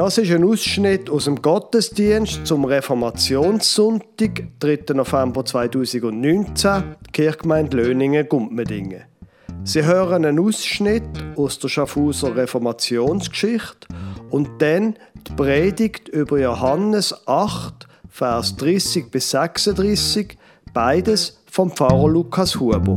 Das ist ein Ausschnitt aus dem Gottesdienst zum Reformationssonntag, 3. November 2019, Kirchgemeinde Löningen-Gumpmedingen. Sie hören einen Ausschnitt aus der Schaffhauser Reformationsgeschichte und dann die Predigt über Johannes 8, Vers 30 bis 36, beides vom Pfarrer Lukas Huber.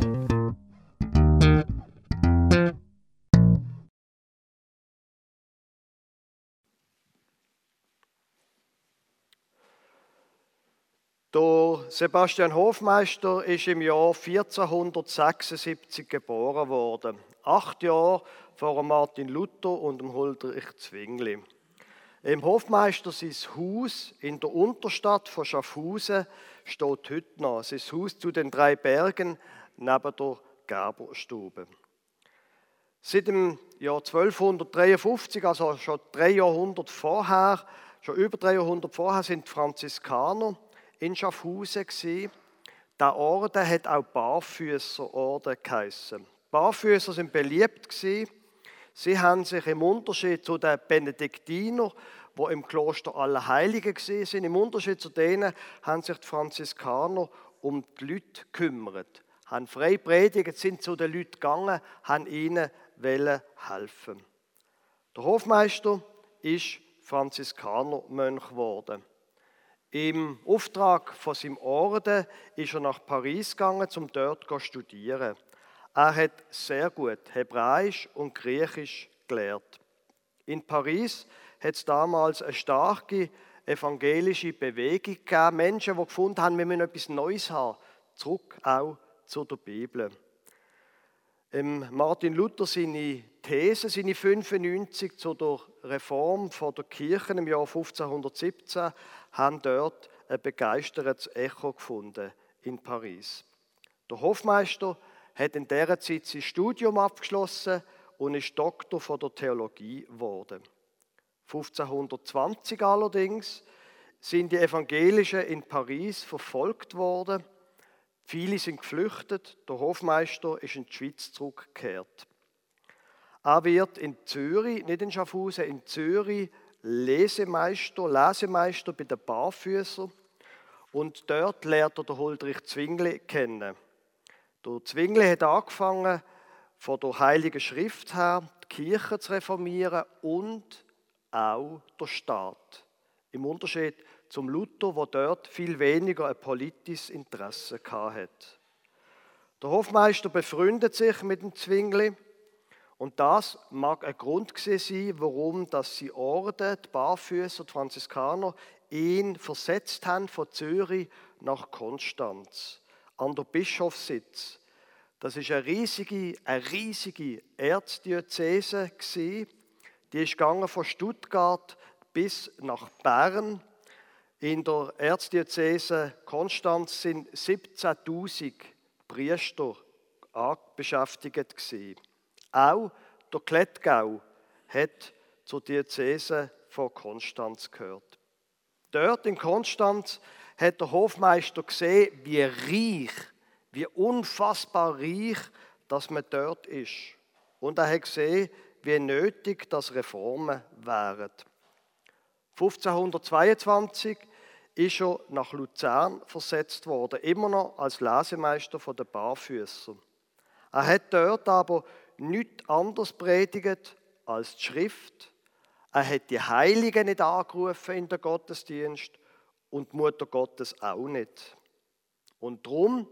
Sebastian Hofmeister ist im Jahr 1476 geboren worden, acht Jahre vor Martin Luther und dem Huldrych Zwingli. Im Hofmeister sein Haus in der Unterstadt von Schaffhausen steht heute noch. Sein Haus zu den drei Bergen neben der Gerberstube. Seit dem Jahr 1253, also schon drei Jahrhunderte vorher, schon über drei Jahrhunderte vorher, sind die Franziskaner in Schaffhausen. Der Orden hat auch Barfüßerorden geheissen. Barfüßer sind beliebt. Sie haben sich im Unterschied zu den Benediktinern, wo im Kloster alle Heiligen sind, im Unterschied zu denen haben sich die Franziskaner um die Leute gekümmert, haben frei predigt, sind zu den Leuten gegangen, haben ihnen helfen. Der Hofmeister ist Franziskanermönch geworden. Im Auftrag von seinem Orden ist er nach Paris gegangen, um dort zu studieren. Er hat sehr gut Hebräisch und Griechisch gelehrt. In Paris hat es damals eine starke evangelische Bewegung gegeben. Menschen, die gefunden haben, wir müssen etwas Neues haben. Zurück auch zu der Bibel. Martin Luther seine These, seine 95 zu der Reform von der Kirche im Jahr 1517, haben dort ein begeistertes Echo gefunden in Paris. Der Hofmeister hat in dieser Zeit sein Studium abgeschlossen und ist Doktor von der Theologie geworden. 1520 allerdings sind die Evangelischen in Paris verfolgt worden Viele sind geflüchtet, der Hofmeister ist in die Schweiz zurückgekehrt. Er wird in Zürich, nicht in Schaffhausen, in Zürich Lesemeister, Lesemeister bei den Barfüßern und dort lernt er den Huldrich Zwingli kennen. Der Zwingli hat angefangen, von der Heiligen Schrift her die Kirche zu reformieren und auch der Staat. Im Unterschied zum Luther, wo dort viel weniger ein politisches Interesse hatte. Der Hofmeister befreundet sich mit dem Zwingli und das mag ein Grund sein, warum dass sie Orden, die Barfüßer, die Franziskaner, ihn versetzt haben von Zürich nach Konstanz an der Bischofssitz. Das ist eine riesige, eine riesige Erzdiözese Die ist gegangen von Stuttgart bis nach Bern in der Erzdiözese Konstanz sind 17.000 Priester beschäftigt gewesen. Auch der Klettgau hat zur Diözese von Konstanz gehört. Dort in Konstanz hat der Hofmeister gesehen, wie reich, wie unfassbar reich, dass man dort ist. Und er hat gesehen, wie nötig das Reformen wären. 1522 ist er nach Luzern versetzt worden, immer noch als Lesemeister von den Barfüßern. Er hat dort aber nichts anderes predigt als die Schrift. Er hat die Heiligen nicht angerufen in den Gottesdienst und die Mutter Gottes auch nicht. Und drum,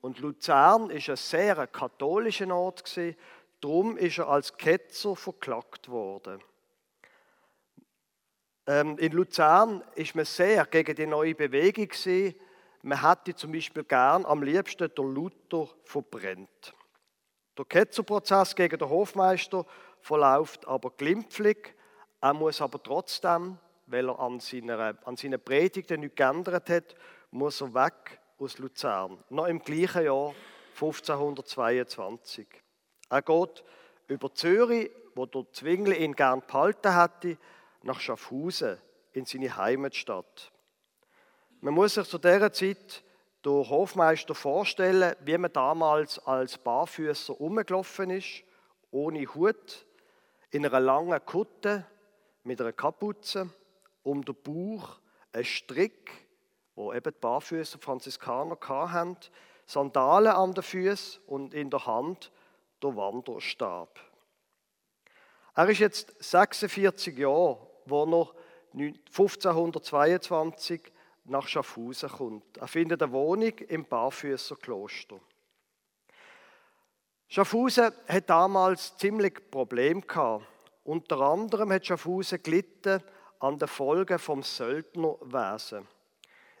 und Luzern ist ein sehr katholischer Ort gewesen, drum ist er als Ketzer verklagt worden. Ähm, in Luzern ist man sehr gegen die neue Bewegung gewesen. Man hätte zum Beispiel gern am liebsten der Luther verbrennt. Der Ketzerprozess gegen den Hofmeister verläuft aber glimpflich. Er muss aber trotzdem, weil er an, seiner, an seinen Predigten nichts geändert hat, muss er weg aus Luzern. Noch im gleichen Jahr, 1522. Er geht über Zürich, wo der Zwingli ihn gern behalten hätte, nach Schaffhausen, in seine Heimatstadt. Man muss sich zu dieser Zeit durch Hofmeister vorstellen, wie man damals als Barfüßer rumgelaufen ist, ohne Hut, in einer langen Kutte, mit einer Kapuze, um den Bauch ein Strick, wo eben die Barfüßer Franziskaner hatten, Sandalen an den Füßen und in der Hand der Wanderstab. Er ist jetzt 46 Jahre, wo er 1522 nach Schaffhausen kommt. Er findet eine Wohnung im Barfüßerkloster. Schaffhausen hat damals ziemlich Probleme gehabt. Unter anderem hat Schaffhausen gelitten an den Folgen vom Söldnerwesen.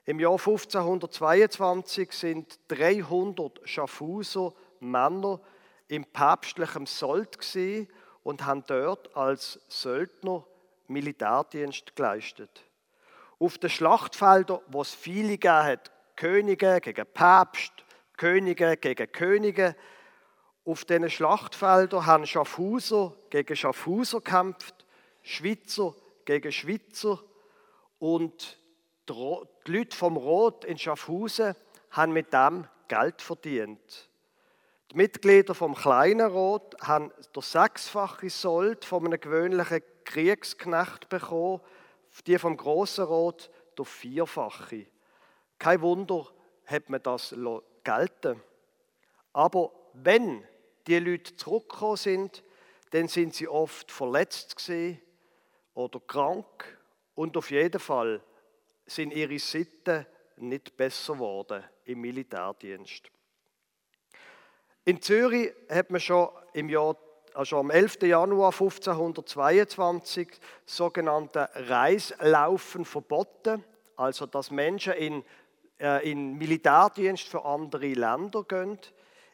Im Jahr 1522 sind 300 Schaffhauser Männer im päpstlichen Sold und haben dort als Söldner Militärdienst geleistet. Auf den Schlachtfeldern, wo es viele gegeben hat, Könige gegen Päpst, Könige gegen Könige, auf diesen Schlachtfeldern haben Schaffhauser gegen Schaffhauser gekämpft, Schweizer gegen Schweizer. Und die Leute vom Rot in Schaffhausen haben mit dem Geld verdient. Die Mitglieder vom kleinen Rot haben der sechsfache Sold von einem gewöhnlichen Kriegsknecht bekommen, die vom großen Rot der vierfache. Kein Wunder, hat man das gelten. Aber wenn die Leute zurückgekommen sind, dann sind sie oft verletzt oder krank und auf jeden Fall sind ihre Sitten nicht besser geworden im Militärdienst. In Zürich hat man schon im Jahr also am 11. Januar 1522 sogenannte Reislaufen verboten, also dass Menschen in, äh, in Militärdienst für andere Länder gehen.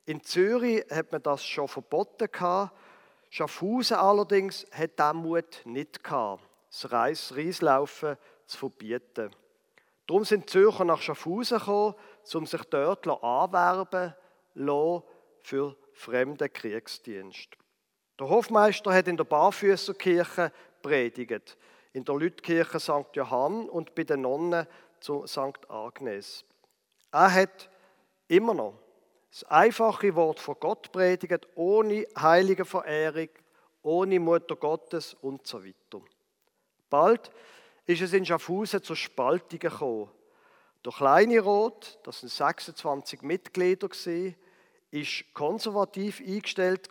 In Zürich hat man das schon verboten gehabt. Schaffhausen allerdings hat den Mut nicht gehabt, das Reislaufen zu verbieten. Darum sind die Zürcher nach Schaffhausen gekommen, um sich dort anwerben zu für fremden Kriegsdienst. Der Hofmeister hat in der Barfüßerkirche predigt, in der Lütkirche St. Johann und bei den Nonnen zu St. Agnes. Er hat immer noch das einfache Wort von Gott predigt, ohne heilige Verehrung, ohne Mutter Gottes und so weiter. Bald ist es in Schaffhausen zur Spaltung gekommen. Der kleine Rot, das sind 26 Mitglieder, ist konservativ eingestellt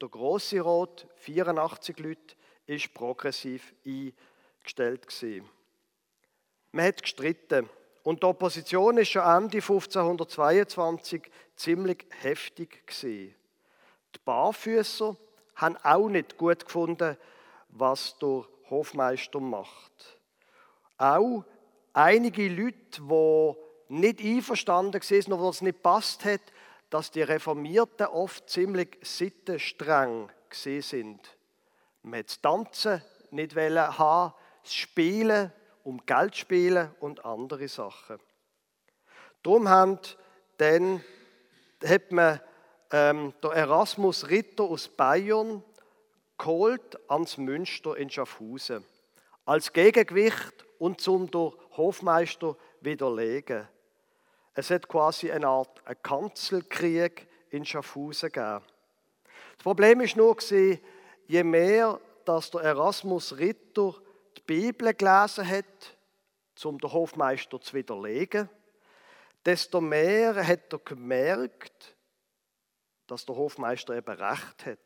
der große Rot, 84 Leute, ist progressiv eingestellt gewesen. Man hat gestritten und die Opposition ist schon Ende 1522 ziemlich heftig gewesen. Die Barfüßer haben auch nicht gut gefunden, was der Hofmeister macht. Auch einige Leute, die nicht einverstanden waren, oder es nicht passt hat, dass die Reformierten oft ziemlich sittenstreng sind. Man das Tanzen nicht haben, das Spielen, um Geld spielen und andere Sachen. Darum hat, dann, hat man ähm, der Erasmus Ritter aus Bayern geholt ans Münster in Schaffhausen. Als Gegengewicht und zum Hofmeister widerlegen. Es hat quasi eine Art Kanzelkrieg in Schaffhausen gegeben. Das Problem ist nur, je mehr dass der Erasmus Ritter die Bibel gelesen hat, um den Hofmeister zu widerlegen, desto mehr hat er gemerkt, dass der Hofmeister eben recht hat.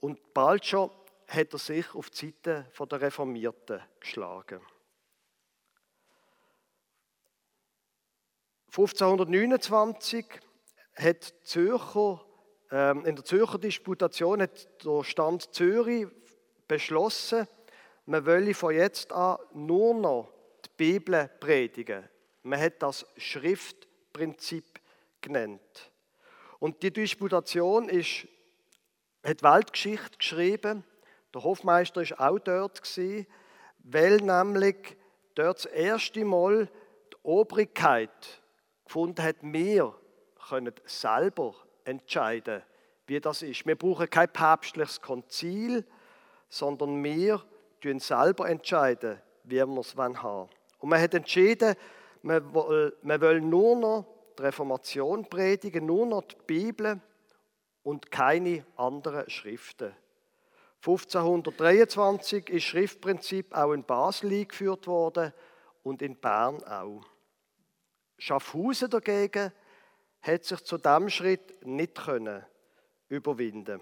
Und bald schon hat er sich auf die Seite der Reformierten geschlagen. 1529 hat Zürcher, ähm, in der Zürcher Disputation hat der Stand Zürich beschlossen, man wolle von jetzt an nur noch die Bibel predigen. Man hat das Schriftprinzip genannt. Und die Disputation ist, hat Weltgeschichte geschrieben. Der Hofmeister ist auch dort gewesen, weil nämlich dort das erste Mal die Obrigkeit gefunden hat, wir können selber entscheiden, wie das ist. Wir brauchen kein päpstliches Konzil, sondern wir entscheiden selber entscheiden, wie wir es haben wollen. Und man hat entschieden, man will, man will nur noch die Reformation predigen, nur noch die Bibel und keine anderen Schriften. 1523 ist Schriftprinzip auch in Basel eingeführt worden und in Bern auch. Schaffhausen dagegen hat sich zu diesem Schritt nicht können überwinden.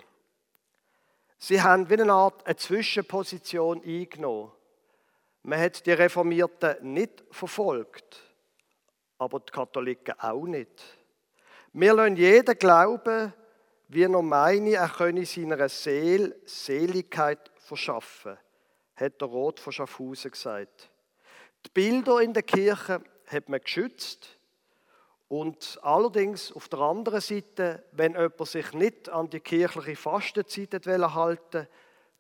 Sie haben wie eine Art eine Zwischenposition eingenommen. Man hat die Reformierten nicht verfolgt, aber die Katholiken auch nicht. Wir lassen jeden glauben, wie er meine, er könne seiner Seele Seligkeit verschaffen, hat der Roth von Schaffhausen gesagt. Die Bilder in der Kirche hat man geschützt und allerdings auf der anderen Seite, wenn jemand sich nicht an die kirchliche Fastenzeit halten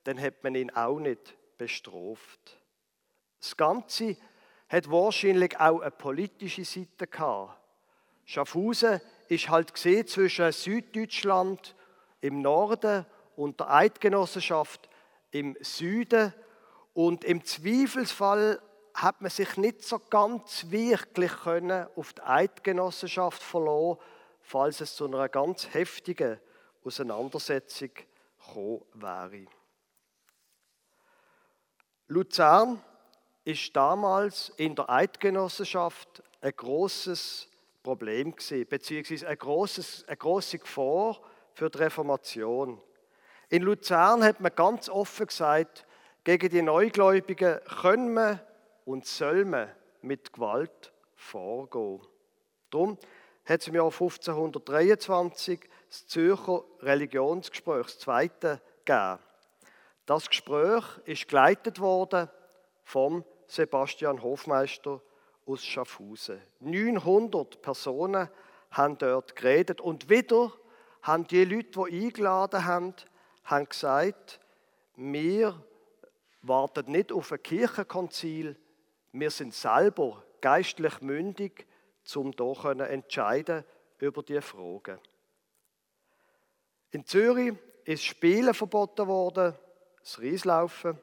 dann hat man ihn auch nicht bestraft. Das Ganze hat wahrscheinlich auch eine politische Seite gehabt. Schaffhausen ist halt gesehen zwischen Süddeutschland im Norden und der Eidgenossenschaft im Süden. Und im Zweifelsfall hat man sich nicht so ganz wirklich können auf die Eidgenossenschaft verloren, falls es zu einer ganz heftigen Auseinandersetzung gekommen wäre. Luzern ist damals in der Eidgenossenschaft ein großes Problem gewesen, beziehungsweise eine, grosses, eine grosse Gefahr für die Reformation. In Luzern hat man ganz offen gesagt, gegen die Neugläubigen können wir und soll man mit Gewalt vorgehen. Darum hat es im Jahr 1523 das Zürcher Religionsgespräch, das zweite, gegeben. Das Gespräch ist geleitet worden vom Sebastian Hofmeister aus Schaffhausen. 900 Personen haben dort geredet und wieder haben die Leute, die eingeladen haben, haben gesagt, wir warten nicht auf ein Kirchenkonzil, wir sind selber geistlich mündig, um hier entscheiden über diese Fragen. In Zürich ist Spielen verboten worden, das Rieslaufen.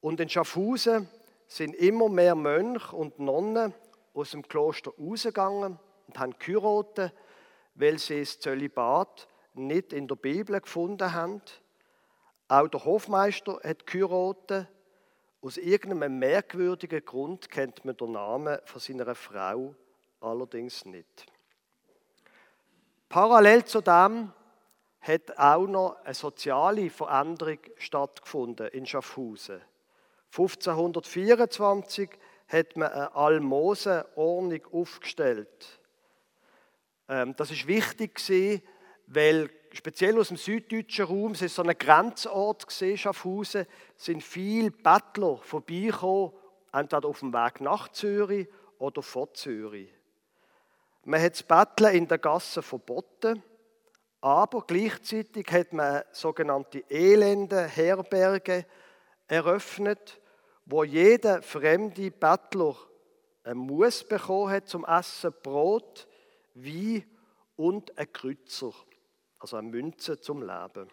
Und in Schaffhausen sind immer mehr Mönche und Nonnen aus dem Kloster rausgegangen und haben geheiratet, weil sie das Zölibat nicht in der Bibel gefunden haben. Auch der Hofmeister hat geheiratet. Aus irgendeinem merkwürdigen Grund kennt man den Namen von seiner Frau allerdings nicht. Parallel zu dem hat auch noch eine soziale Veränderung stattgefunden in Schaffhausen. 1524 hat man eine Almosenordnung aufgestellt. Ähm, das ist wichtig weil speziell aus dem süddeutschen Raum, es ist so ein Grenzort gesehen, Schaffhausen, sind viele Bettler vorbeigekommen, entweder auf dem Weg nach Zürich oder vor Zürich. Man hat das Betteln in der Gasse verboten, aber gleichzeitig hat man sogenannte elende Herberge eröffnet, wo jeder fremde Bettler ein Muss bekommen hat zum Essen, Brot, Wein und ein Kreuzer, also eine Münze zum Leben.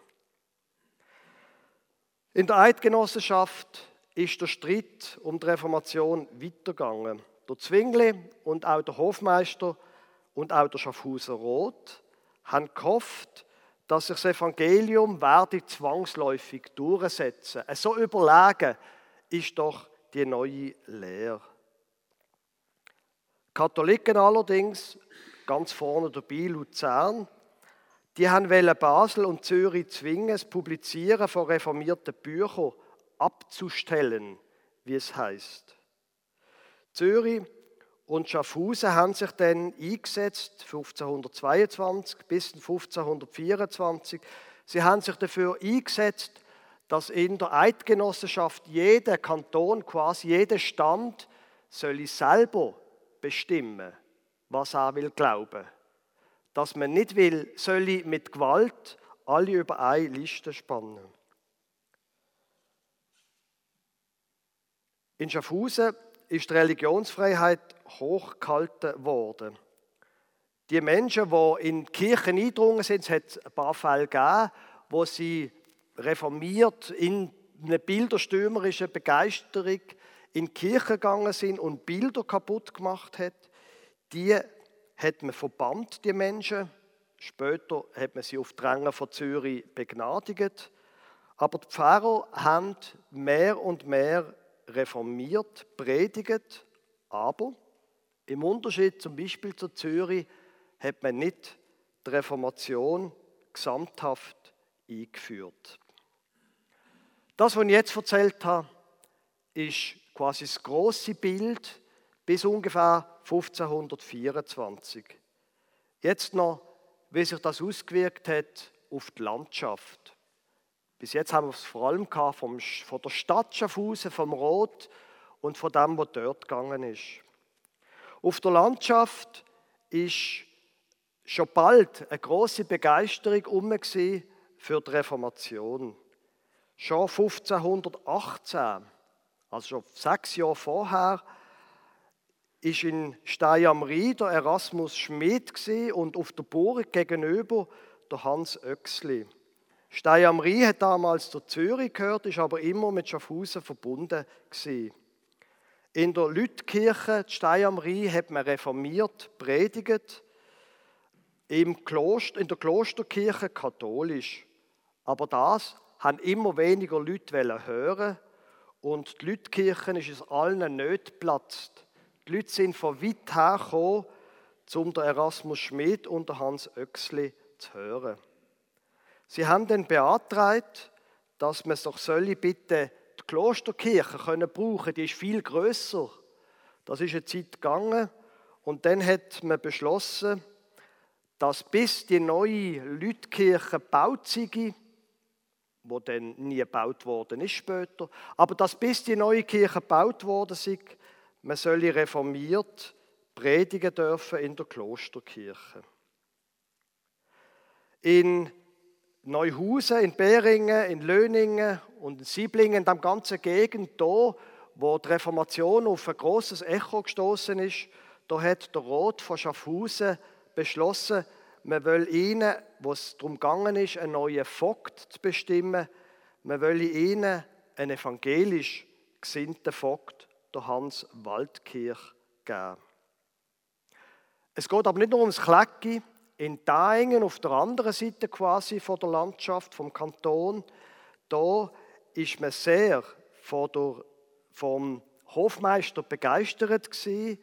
In der Eidgenossenschaft ist der Streit um die Reformation weitergegangen. Der Zwingli und auch der Hofmeister und auch der Schaffhauser Roth haben gehofft, dass sich das Evangelium werde zwangsläufig durchsetzen. So überlegen ist doch die neue Lehre. Katholiken allerdings, ganz vorne dabei Luzern, die haben Basel und Zürich zwingen, das Publizieren von reformierten Büchern abzustellen, wie es heißt. Zürich und Schaffhausen haben sich dann eingesetzt, 1522 bis 1524. Sie haben sich dafür eingesetzt, dass in der Eidgenossenschaft jeder Kanton, quasi jeder Stand, soll selber bestimmen, was er will glauben. Dass man nicht will, soll mit Gewalt alle über eine Liste spannen. In Schaffhausen ist die Religionsfreiheit hochgehalten worden. Die Menschen, die in die Kirchen eingedrungen sind, es hat ein paar Fälle gegeben, wo sie reformiert in eine bilderstürmerische Begeisterung in die Kirche gegangen sind und Bilder kaputt gemacht hat, die hat man verbannt, die Menschen. Später hat man sie auf Drängen von Zürich begnadigt. Aber die Pfarrer haben mehr und mehr reformiert, predigt, aber im Unterschied zum Beispiel zu Zürich hat man nicht die Reformation gesamthaft eingeführt. Das, was ich jetzt erzählt habe, ist quasi das große Bild bis ungefähr 1524. Jetzt noch, wie sich das ausgewirkt hat auf die Landschaft. Bis jetzt haben wir es vor allem vom, von der Stadt Schaffhausen, vom Rot und von dem, was dort gegangen ist. Auf der Landschaft ist schon bald eine große Begeisterung um für die Reformation. Schon 1518, also schon sechs Jahre vorher, ist in Stein am Rhein der Erasmus Schmid und auf der Burg gegenüber der Hans Oechsli. Stein am Rhein hat damals zu Zürich gehört, ist aber immer mit Schaffhausen verbunden gewesen. In der Lütkirche Stein am Rhein hat man reformiert, predigt, im Kloster, in der Klosterkirche katholisch. Aber das haben immer weniger Leute hören und die Lütkirche ist es allen nicht geplatzt. Die Leute sind von weit her gekommen, um den Erasmus Schmid und Hans Oechsli zu hören. Sie haben dann beantragt, dass man doch bitte die Klosterkirche können brauchen. Die ist viel größer. Das ist eine Zeit gegangen und dann hat man beschlossen, dass bis die neue Lütkirche gebaut sei, wo dann nie gebaut worden ist später, aber dass bis die neue Kirche gebaut worden sei, man solle reformiert predigen dürfen in der Klosterkirche. In Neuhausen, in Beringen, in Löningen und in Sieblingen, in der ganzen Gegend, da, wo die Reformation auf ein großes Echo gestoßen ist, da hat der Rot von Schaffhausen beschlossen, man will ihnen, wo es darum gegangen ist, einen neuen Vogt zu bestimmen, man will ihnen einen evangelisch gesinnten Vogt der Hans Waldkirch geben. Es geht aber nicht nur ums Klecki. In Daingen, auf der anderen Seite quasi von der Landschaft, vom Kanton, da ist man sehr von der, vom Hofmeister begeistert gewesen.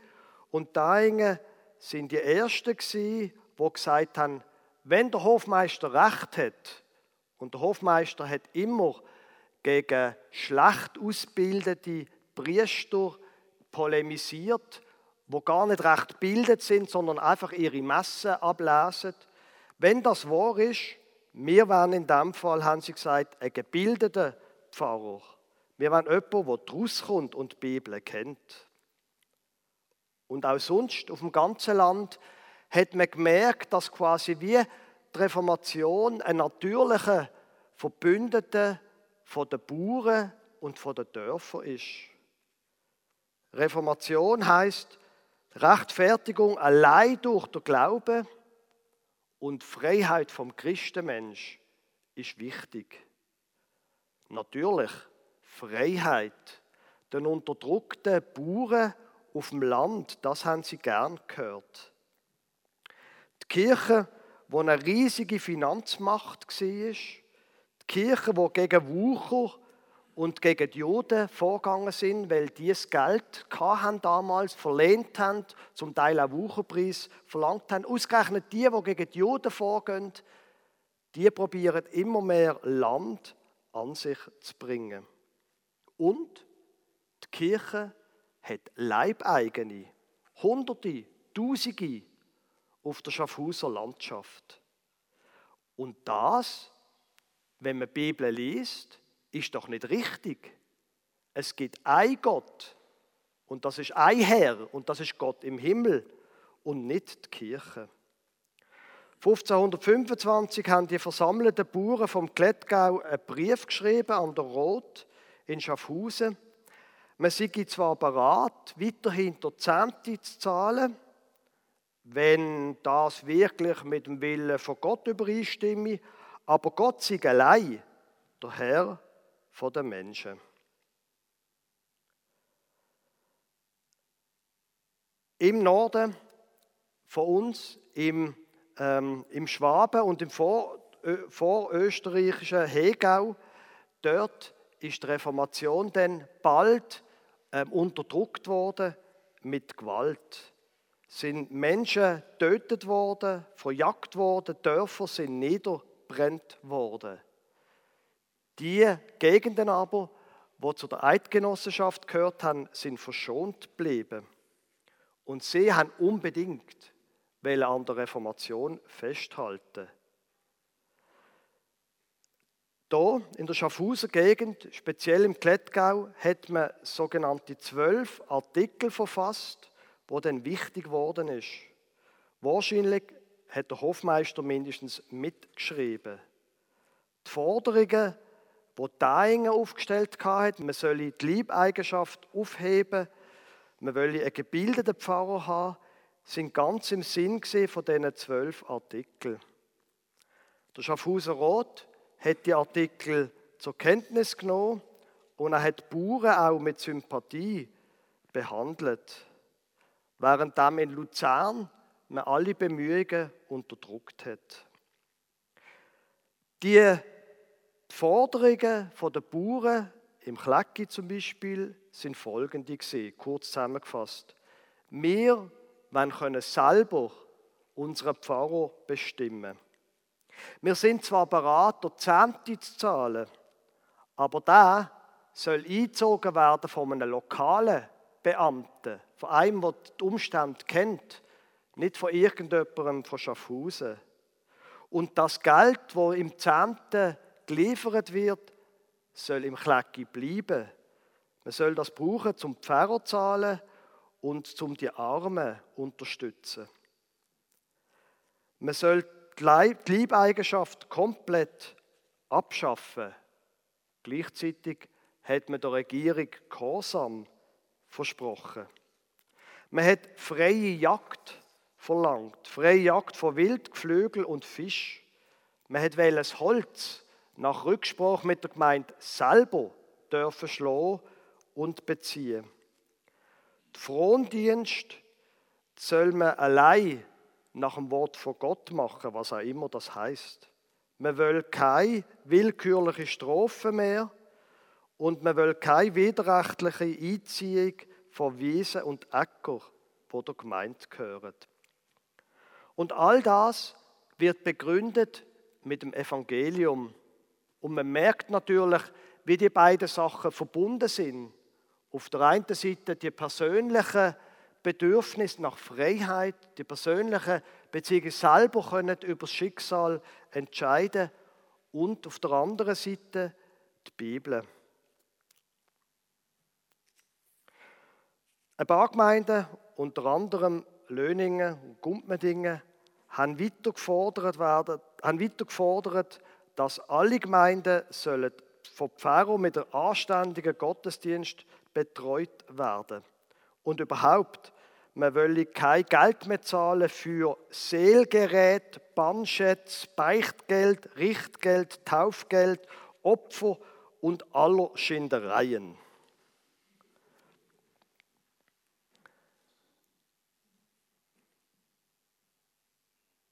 Und Daingen sind die Ersten gewesen, die gesagt haben, wenn der Hofmeister recht hat, und der Hofmeister hat immer gegen schlecht ausgebildete Priester polemisiert, wo gar nicht recht bildet sind, sondern einfach ihre Messe ablesen. Wenn das wahr ist, wir wären in dem Fall, haben sie gesagt, ein gebildeter Pfarrer. Wir wären jemand, der daraus kommt und die Bibel kennt. Und auch sonst auf dem ganzen Land hat man gemerkt, dass quasi wie die Reformation ein natürlicher Verbündeter von den Bauern und von den Dörfern ist. Reformation heißt Rechtfertigung allein durch den Glauben und Freiheit vom Christenmensch ist wichtig. Natürlich Freiheit. Den unterdrückten Bauern auf dem Land, das haben sie gern gehört. Die Kirche, wo eine riesige Finanzmacht war, die Kirche, wo gegen Wucher und gegen die Juden vorgegangen sind, weil die das Geld haben damals verlehnt haben, zum Teil auch Wucherpreis verlangt haben. Ausgerechnet die, die gegen die Juden vorgehen, die probieren immer mehr Land an sich zu bringen. Und die Kirche hat Leibeigene, Hunderte, Tausende auf der Schaffhauser Landschaft. Und das, wenn man die Bibel liest, ist doch nicht richtig. Es gibt ein Gott und das ist ein Herr und das ist Gott im Himmel und nicht die Kirche. 1525 haben die versammelten Bauern vom Klettgau einen Brief geschrieben an der Roth in Schaffhausen. Man sei zwar bereit, weiterhin der Zehnte zu zahlen, wenn das wirklich mit dem Willen von Gott übereinstimme, aber Gott sei allein der Herr von den Menschen. Im Norden von uns, im, ähm, im Schwaben und im vor, vorösterreichischen Hegau, dort ist die Reformation dann bald ähm, unterdrückt worden mit Gewalt. Sind Menschen getötet worden, verjagt worden, Dörfer sind niederbrennt worden. Die Gegenden aber, wo zu der Eidgenossenschaft gehört haben, sind verschont geblieben. Und sie haben unbedingt an der Reformation festhalten. Hier in der Schaffhauser Gegend, speziell im Klettgau, hat man sogenannte zwölf Artikel verfasst, wo dann wichtig geworden ist. Wahrscheinlich hat der Hofmeister mindestens mitgeschrieben. Die Forderungen, die Daingen aufgestellt hat, man solle die Liebeigenschaft aufheben, man wolle einen gebildeten Pfarrer haben, sind ganz im Sinn von diesen zwölf Artikeln. Der Schaffhauser Rot hat die Artikel zur Kenntnis genommen und er hat die Bauern auch mit Sympathie behandelt, während dann in Luzern man alle Bemühungen unterdrückt hat. Die Forderungen der Bauern im Klecki zum Beispiel sind folgende gewesen, kurz zusammengefasst. Wir wollen können selber unseren Pfarrer bestimmen. Wir sind zwar beraten, Zehnte zu zahlen, aber da soll eingezogen werden von einem lokalen Beamten, von einem, der die Umstände kennt, nicht von irgendjemandem von Schaffhausen. Und das Geld, das im Zehnten geliefert wird, soll im Klecki bleiben. Man soll das brauchen zum Pfarrer zahlen und zum die Armen unterstützen. Man soll die Liebeigenschaft komplett abschaffen. Gleichzeitig hat man der Regierung Gehorsam versprochen. Man hat freie Jagd verlangt, freie Jagd von Wild, Geflügel und Fisch. Man hat das Holz nach Rücksprache mit der Gemeinde selber dürfen schlagen und beziehen. Der Frondienst soll man allein nach dem Wort von Gott machen, was auch immer das heißt. Man will keine willkürliche Strophe mehr und man will keine widerrechtliche Einziehung von Wiesen und Äcker, wo der Gemeinde gehören. Und all das wird begründet mit dem Evangelium. Und man merkt natürlich, wie die beiden Sachen verbunden sind. Auf der einen Seite die persönlichen Bedürfnis nach Freiheit, die persönliche Beziehung selber können über das Schicksal entscheiden und auf der anderen Seite die Bibel. Ein paar Gemeinden, unter anderem Löningen und Gumpmedingen, haben weiter gefordert, werden, haben weiter gefordert dass alle Gemeinden sollen vom Pfarrer mit einem anständigen Gottesdienst betreut werden. Und überhaupt, man wolle kein Geld mehr zahlen für Seelgerät, Bannschätz, Beichtgeld, Richtgeld, Taufgeld, Opfer und aller Schindereien.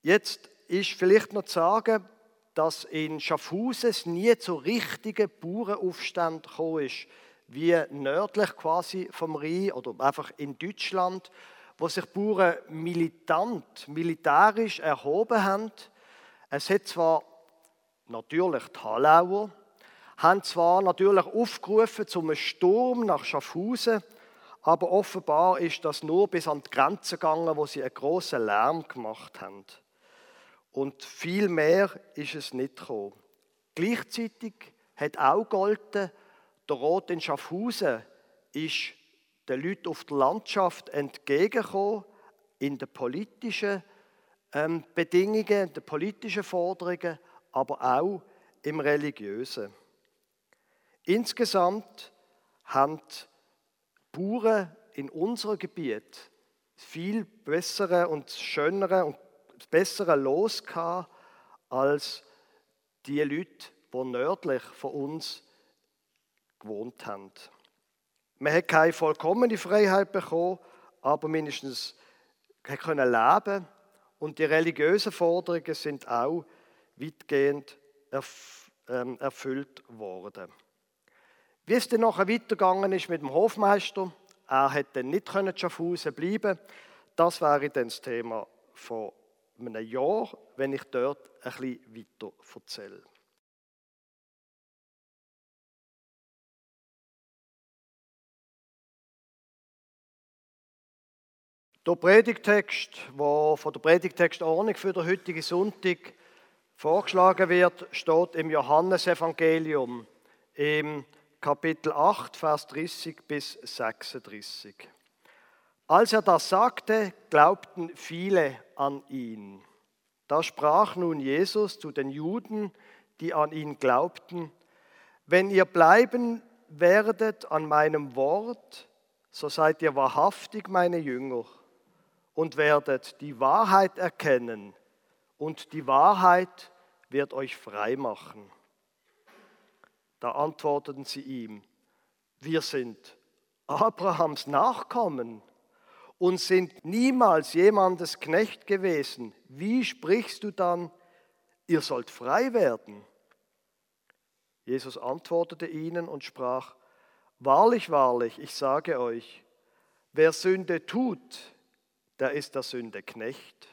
Jetzt ist vielleicht noch zu sagen, dass in Schaffhausen nie zu richtigen Bauernaufständen gekommen ist wie nördlich quasi vom Rhein oder einfach in Deutschland, wo sich Bauern militant, militärisch erhoben haben. Es hat zwar natürlich die Halauer, haben zwar natürlich aufgerufen zum Sturm nach Schaffhausen, aber offenbar ist das nur bis an die Grenze gegangen, wo sie einen großen Lärm gemacht haben. Und viel mehr ist es nicht gekommen. Gleichzeitig hat auch golden, der Rot in Schaffhausen ist den Leuten auf der Landschaft entgegengekommen in den politischen ähm, Bedingungen, in den politischen Forderungen, aber auch im religiösen. Insgesamt haben die Bauern in unserem Gebiet viel bessere und schönere und bessere Los als die Leute, die nördlich von uns gewohnt haben. Man hat keine vollkommene Freiheit bekommen, aber mindestens können leben und die religiösen Forderungen sind auch weitgehend ähm, erfüllt worden. Wie es dann nachher weitergegangen ist mit dem Hofmeister, er hätte nicht können Schaffhausen bleiben das wäre dann das Thema von einem Jahr, wenn ich dort ein bisschen weiter erzähle. Der Predigtext, der von der Predigtextordnung für den heutigen Sonntag vorgeschlagen wird, steht im Johannesevangelium im Kapitel 8, Vers 30 bis 36. Als er das sagte, glaubten viele an ihn. Da sprach nun Jesus zu den Juden, die an ihn glaubten, wenn ihr bleiben werdet an meinem Wort, so seid ihr wahrhaftig meine Jünger und werdet die Wahrheit erkennen und die Wahrheit wird euch frei machen. Da antworteten sie ihm, wir sind Abrahams Nachkommen und sind niemals jemandes Knecht gewesen. Wie sprichst du dann, ihr sollt frei werden? Jesus antwortete ihnen und sprach, Wahrlich, wahrlich, ich sage euch, wer Sünde tut, der ist der Sünde Knecht.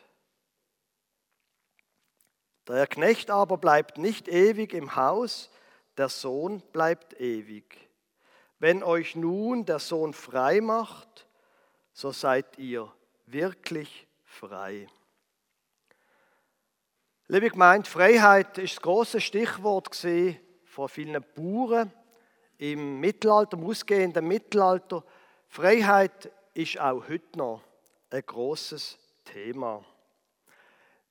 Der Knecht aber bleibt nicht ewig im Haus, der Sohn bleibt ewig. Wenn euch nun der Sohn frei macht, so seid ihr wirklich frei. Liebe Gemeinde, Freiheit ist das große Stichwort von vielen Bauern im Mittelalter, im ausgehenden Mittelalter. Freiheit ist auch heute noch ein großes Thema.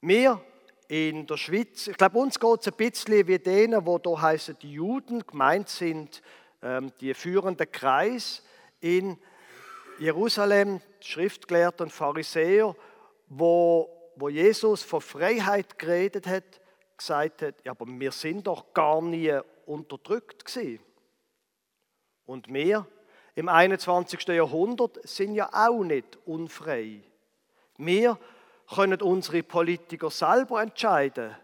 Wir in der Schweiz, ich glaube, uns geht es ein bisschen wie denen, wo da heißen die Juden gemeint sind, ähm, die führende Kreis in Jerusalem, Schriftgelehrte und Pharisäer, wo, wo Jesus von Freiheit geredet hat, gesagt hat, ja, aber wir sind doch gar nie unterdrückt gewesen. Und wir im 21. Jahrhundert sind ja auch nicht unfrei. Wir können unsere Politiker selber entscheiden.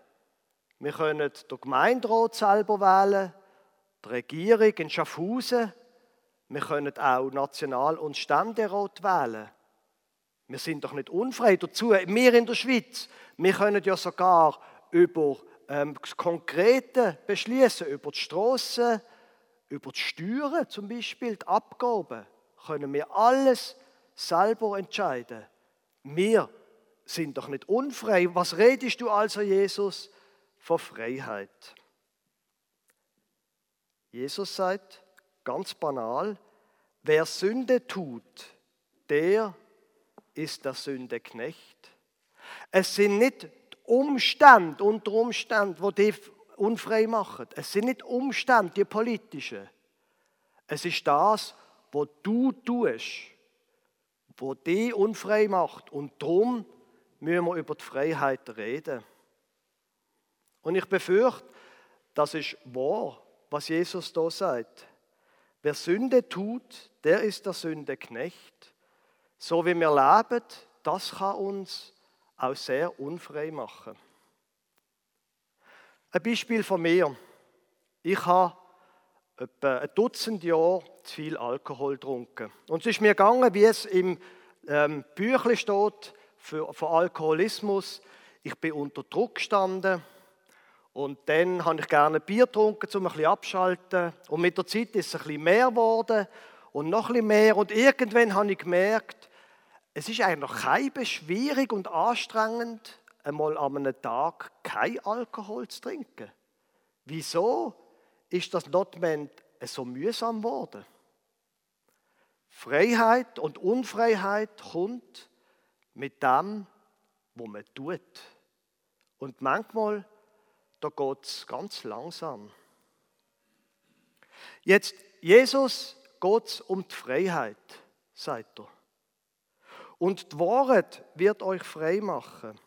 Wir können den Gemeinderat selber wählen, die Regierung in Schaffhausen. Wir können auch National- und Ständerat wählen. Wir sind doch nicht unfrei. Dazu, wir in der Schweiz, wir können ja sogar über ähm, das Konkrete beschließen, über die Strassen, über die Steuern zum Beispiel, die Abgaben, können wir alles selber entscheiden. Wir sind doch nicht unfrei. Was redest du also, Jesus, von Freiheit? Jesus sagt ganz banal, wer Sünde tut, der ist der Sünde Knecht. Es sind nicht Umstände, unter Umständen, wo die unfrei machen. Es sind nicht Umstände, die politischen. Es ist das, was du tust, wo die unfrei macht. Und darum müssen wir über die Freiheit reden. Und ich befürchte, das ist wahr, was Jesus da sagt. Wer Sünde tut, der ist der Sünde Knecht. So wie wir leben, das kann uns auch sehr unfrei machen. Ein Beispiel von mir. Ich habe etwa ein Dutzend Jahre zu viel Alkohol getrunken. Und es ist mir gegangen, wie es im ähm, Büchlein steht, für Alkoholismus. Ich bin unter Druck gestanden und dann habe ich gerne Bier getrunken, um ein bisschen abschalten. Und mit der Zeit ist es ein bisschen mehr geworden und noch ein bisschen mehr. Und irgendwann habe ich gemerkt, es ist eigentlich kein schwierig und anstrengend, einmal an einem Tag kein Alkohol zu trinken. Wieso ist das notwendig so mühsam geworden? Freiheit und Unfreiheit kommt mit dem, was man tut. Und manchmal, da geht es ganz langsam. Jetzt, Jesus geht es um die Freiheit, sagt er. Und die Wahrheit wird euch frei machen.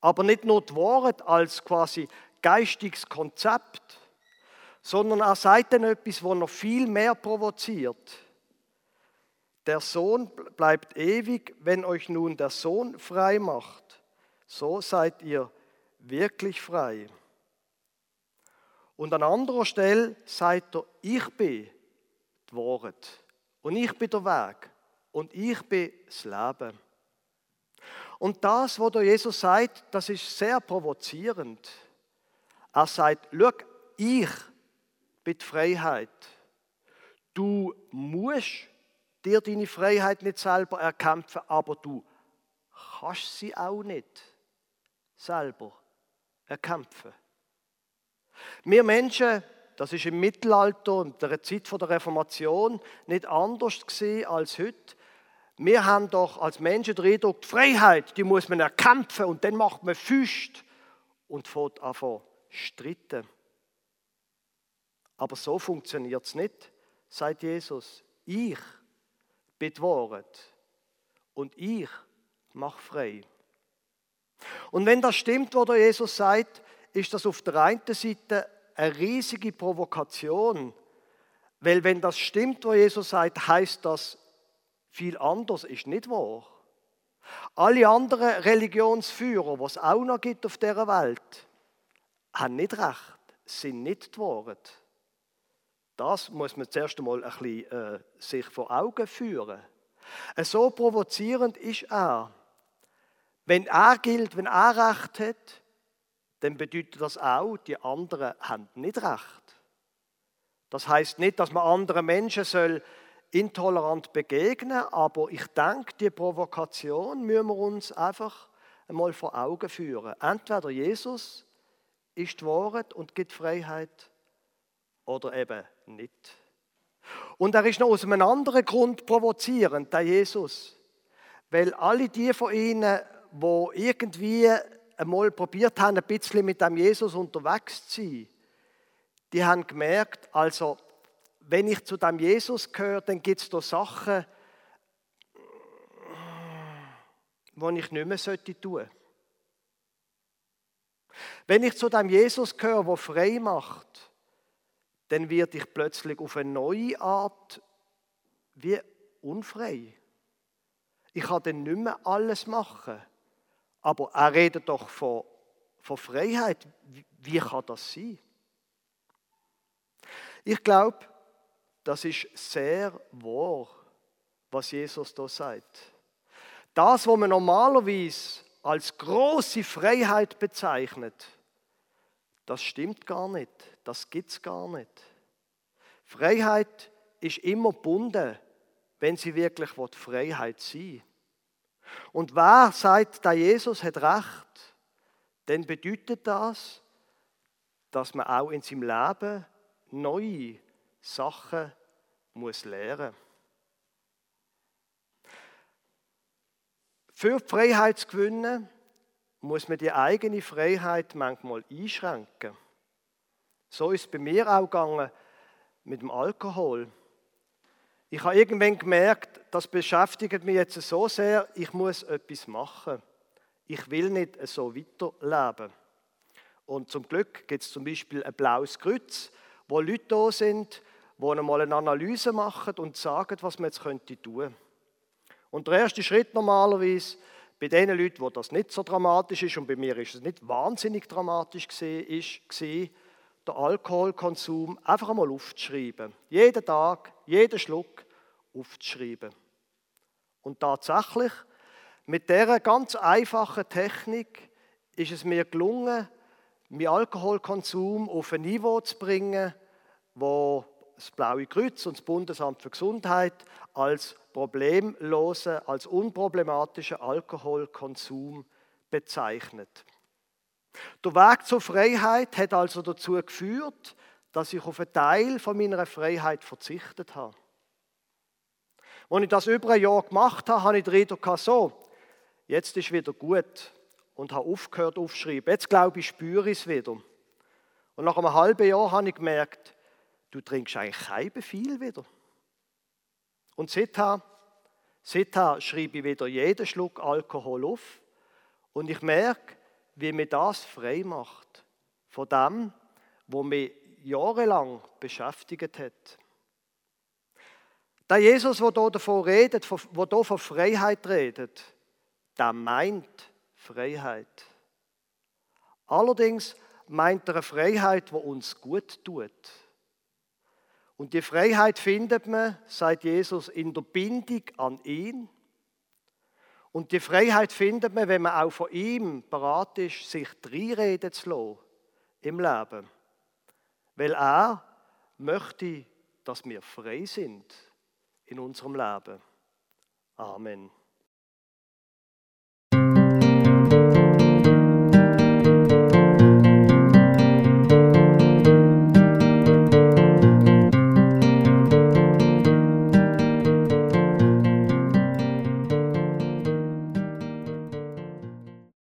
Aber nicht nur die Wahrheit als quasi geistiges Konzept, sondern er sagt dann etwas, was noch viel mehr provoziert. Der Sohn bleibt ewig, wenn euch nun der Sohn frei macht. So seid ihr wirklich frei. Und an anderer Stelle sagt er, ich bin die Wahrheit und ich bin der Weg und ich bin das Leben. Und das, was Jesus sagt, das ist sehr provozierend. Er sagt, schau, ich bin die Freiheit. Du musst dir deine Freiheit nicht selber erkämpfen, aber du kannst sie auch nicht selber erkämpfen. Wir Menschen, das ist im Mittelalter und der Zeit der Reformation nicht anders als heute. Wir haben doch als Menschen den Eindruck, die Freiheit, die muss man erkämpfen und dann macht man Füßt und fährt an streiten. Aber so funktioniert es nicht, sagt Jesus. Ich bin die und ich mache frei. Und wenn das stimmt, was Jesus sagt, ist das auf der einen Seite eine riesige Provokation, weil wenn das stimmt, was Jesus sagt, heißt das, viel anders ist nicht wahr. Alle anderen Religionsführer, was es auch noch gibt auf dieser Welt, haben nicht recht, sind nicht die Wahrheit. Das muss man zuerst einmal ein bisschen, äh, sich vor Augen führen. So provozierend ist er. Wenn er gilt, wenn er Recht hat, dann bedeutet das auch, die anderen haben nicht Recht. Das heißt nicht, dass man anderen Menschen soll intolerant begegnen, aber ich denke, die Provokation müssen wir uns einfach einmal vor Augen führen. Entweder Jesus ist die Wahrheit und gibt Freiheit oder eben nicht. Und er ist noch aus einem anderen Grund provozierend, der Jesus. Weil alle die von ihnen, wo irgendwie einmal probiert haben, ein bisschen mit dem Jesus unterwegs zu sein, die haben gemerkt, also wenn ich zu dem Jesus gehöre, dann gibt es da Sachen, die ich nicht mehr tun sollte. Wenn ich zu dem Jesus gehöre, der frei macht, dann werde ich plötzlich auf eine neue Art wie unfrei. Ich kann dann nicht mehr alles machen. Aber er redet doch von, von Freiheit. Wie kann das sein? Ich glaube, das ist sehr wahr, was Jesus da sagt. Das, was man normalerweise als große Freiheit bezeichnet, das stimmt gar nicht. Das gibt es gar nicht. Freiheit ist immer gebunden, wenn sie wirklich Freiheit sein Und wer sagt, der Jesus hat recht, dann bedeutet das, dass man auch in seinem Leben neue Sachen muss lernen. Für die Freiheit zu gewinnen, muss man die eigene Freiheit manchmal einschränken. So ist es bei mir auch gegangen mit dem Alkohol. Ich habe irgendwann gemerkt, das beschäftigt mich jetzt so sehr, ich muss etwas machen. Ich will nicht so weiterleben. Und zum Glück gibt es zum Beispiel ein blaues Kreuz, wo Leute da sind, die einmal eine Analyse machen und sagen, was man jetzt könnte tun. Und der erste Schritt normalerweise bei den Leuten, wo das nicht so dramatisch ist, und bei mir ist es nicht wahnsinnig dramatisch gesehen, ist, den Alkoholkonsum einfach einmal aufzuschreiben. Jeden Tag, jeden Schluck aufzuschreiben. Und tatsächlich, mit dieser ganz einfachen Technik ist es mir gelungen, meinen Alkoholkonsum auf ein Niveau zu bringen, wo das Blaue Kreuz und das Bundesamt für Gesundheit als problemlosen, als unproblematischen Alkoholkonsum bezeichnet. Der Weg zur Freiheit hat also dazu geführt, dass ich auf einen Teil von meiner Freiheit verzichtet habe. Als ich das über ein Jahr gemacht habe, habe ich den Eindruck so, jetzt ist wieder gut und habe aufgehört aufzuschreiben. Jetzt glaube ich, spüre ich es wieder. Und nach einem halben Jahr habe ich gemerkt, du trinkst eigentlich kein viel wieder. Und seither, seither schreibe ich wieder jeden Schluck Alkohol auf und ich merke, wie mir das frei macht von dem, wo mich jahrelang beschäftigt hat. Der Jesus, der hier davon redet, der hier von Freiheit redet, der meint Freiheit. Allerdings meint er eine Freiheit, die uns gut tut. Und die Freiheit findet man, sagt Jesus, in der Bindung an ihn. Und die Freiheit findet man, wenn man auch von ihm bereit ist, sich reinreden zu lassen im Leben. Weil er möchte, dass wir frei sind in unserem Leben. Amen.